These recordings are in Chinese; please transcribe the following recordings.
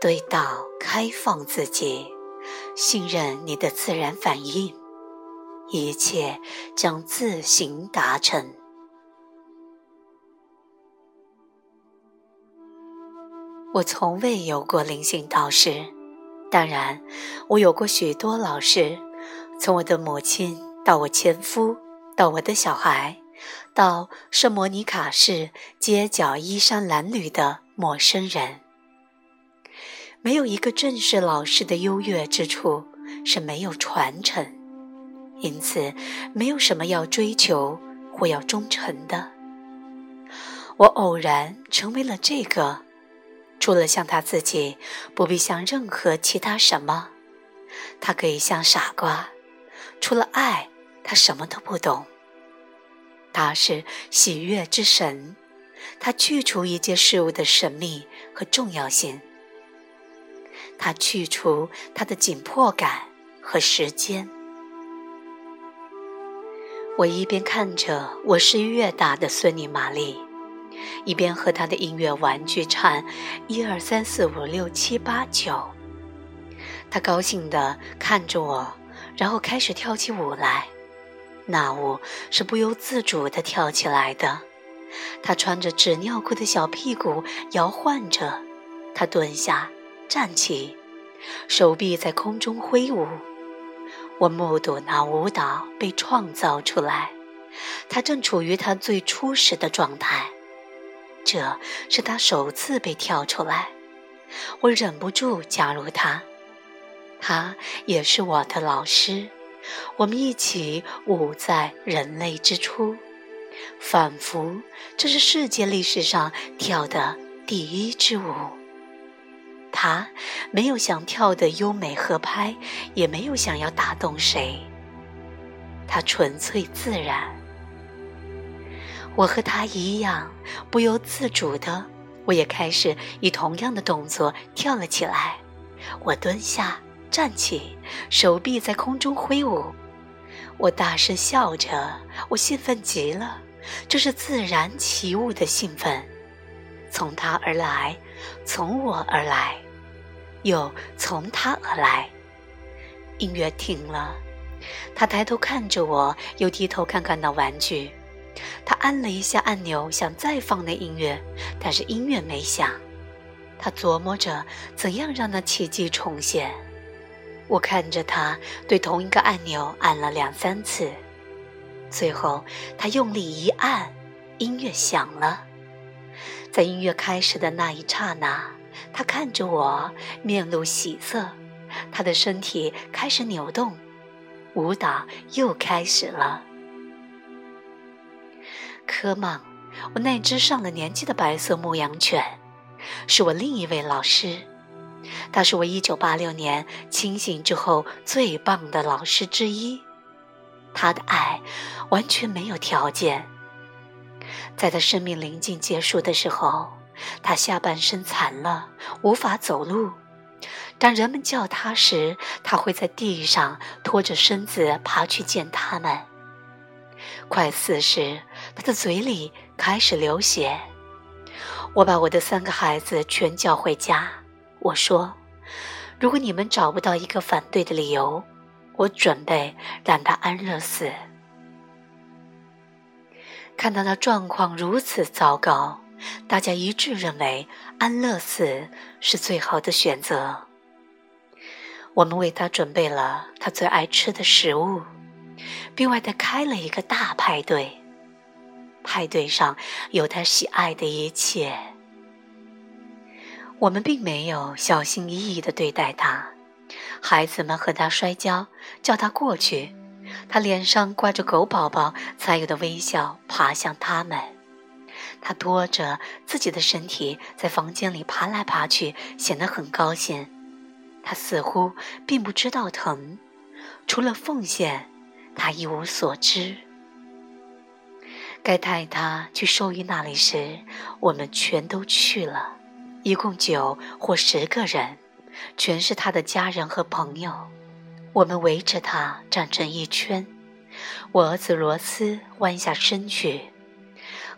对道开放自己，信任你的自然反应，一切将自行达成。我从未有过灵性导师，当然，我有过许多老师，从我的母亲到我前夫，到我的小孩，到圣莫尼卡市街角衣衫褴褛的陌生人。没有一个正式老师的优越之处是没有传承，因此没有什么要追求或要忠诚的。我偶然成为了这个，除了像他自己，不必像任何其他什么。他可以像傻瓜，除了爱，他什么都不懂。他是喜悦之神，他去除一切事物的神秘和重要性。他去除他的紧迫感和时间。我一边看着我是越大的孙女玛丽，一边和她的音乐玩具唱一二三四五六七八九。她高兴地看着我，然后开始跳起舞来。那舞是不由自主地跳起来的。她穿着纸尿裤的小屁股摇晃着。她蹲下。站起，手臂在空中挥舞。我目睹那舞蹈被创造出来，它正处于它最初始的状态。这是它首次被跳出来，我忍不住加入它。他也是我的老师，我们一起舞在人类之初，仿佛这是世界历史上跳的第一支舞。他没有想跳的优美合拍，也没有想要打动谁。他纯粹自然。我和他一样，不由自主的，我也开始以同样的动作跳了起来。我蹲下，站起，手臂在空中挥舞。我大声笑着，我兴奋极了，这是自然起舞的兴奋。从他而来，从我而来，又从他而来。音乐停了，他抬头看着我，又低头看看那玩具。他按了一下按钮，想再放那音乐，但是音乐没响。他琢磨着怎样让那奇迹重现。我看着他对同一个按钮按了两三次，最后他用力一按，音乐响了。在音乐开始的那一刹那，他看着我，面露喜色。他的身体开始扭动，舞蹈又开始了。科曼，我那只上了年纪的白色牧羊犬，是我另一位老师。他是我1986年清醒之后最棒的老师之一。他的爱完全没有条件。在他生命临近结束的时候，他下半身残了，无法走路。当人们叫他时，他会在地上拖着身子爬去见他们。快死时，他的嘴里开始流血。我把我的三个孩子全叫回家。我说：“如果你们找不到一个反对的理由，我准备让他安乐死。”看到他状况如此糟糕，大家一致认为安乐死是最好的选择。我们为他准备了他最爱吃的食物，并为他开了一个大派对。派对上有他喜爱的一切。我们并没有小心翼翼地对待他，孩子们和他摔跤，叫他过去。他脸上挂着狗宝宝才有的微笑，爬向他们。他拖着自己的身体在房间里爬来爬去，显得很高兴。他似乎并不知道疼，除了奉献，他一无所知。该带他去兽医那里时，我们全都去了，一共九或十个人，全是他的家人和朋友。我们围着他站成一圈，我儿子罗斯弯下身去，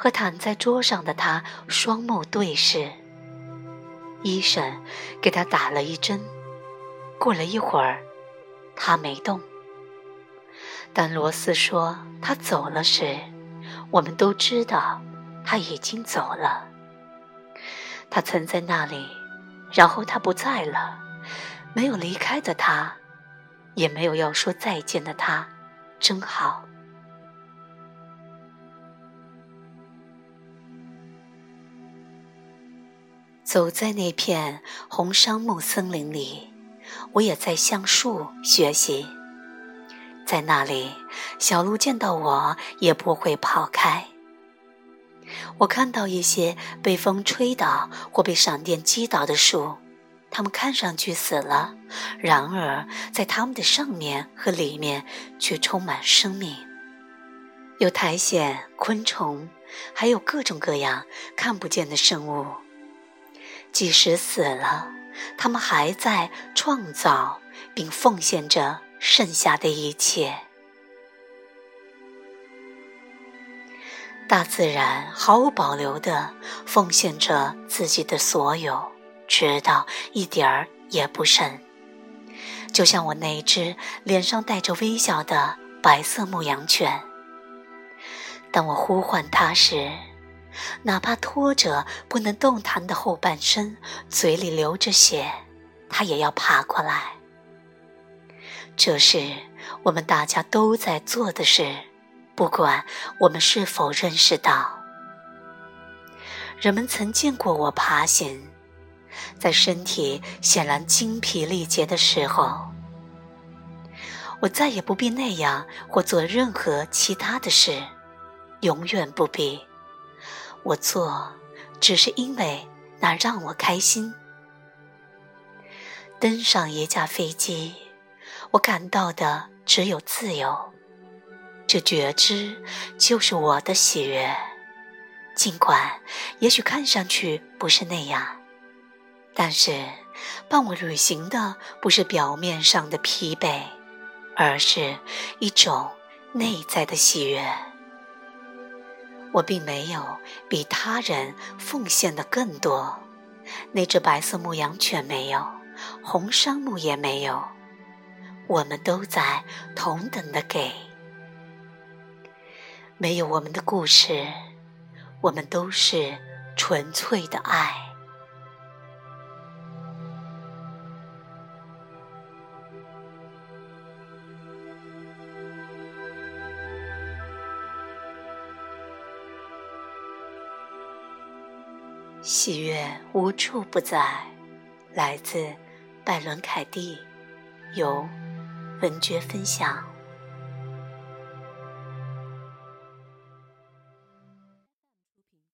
和躺在桌上的他双目对视。医生给他打了一针。过了一会儿，他没动。当罗斯说他走了时，我们都知道他已经走了。他曾在那里，然后他不在了。没有离开的他，也没有要说再见的他，真好。走在那片红杉木森林里，我也在向树学习。在那里，小鹿见到我也不会跑开。我看到一些被风吹倒或被闪电击倒的树，它们看上去死了，然而在它们的上面和里面却充满生命。有苔藓、昆虫，还有各种各样看不见的生物。即使死了，他们还在创造并奉献着。剩下的一切，大自然毫无保留地奉献着自己的所有，直到一点儿也不剩。就像我那只脸上带着微笑的白色牧羊犬，当我呼唤它时，哪怕拖着不能动弹的后半身，嘴里流着血，他也要爬过来。这是我们大家都在做的事，不管我们是否认识到。人们曾见过我爬行，在身体显然精疲力竭的时候，我再也不必那样或做任何其他的事，永远不必。我做，只是因为那让我开心。登上一架飞机。我感到的只有自由，这觉知就是我的喜悦，尽管也许看上去不是那样，但是伴我旅行的不是表面上的疲惫，而是一种内在的喜悦。我并没有比他人奉献的更多，那只白色牧羊犬没有，红杉木也没有。我们都在同等的给，没有我们的故事，我们都是纯粹的爱。喜悦无处不在，来自拜伦·凯蒂，由。文爵分享。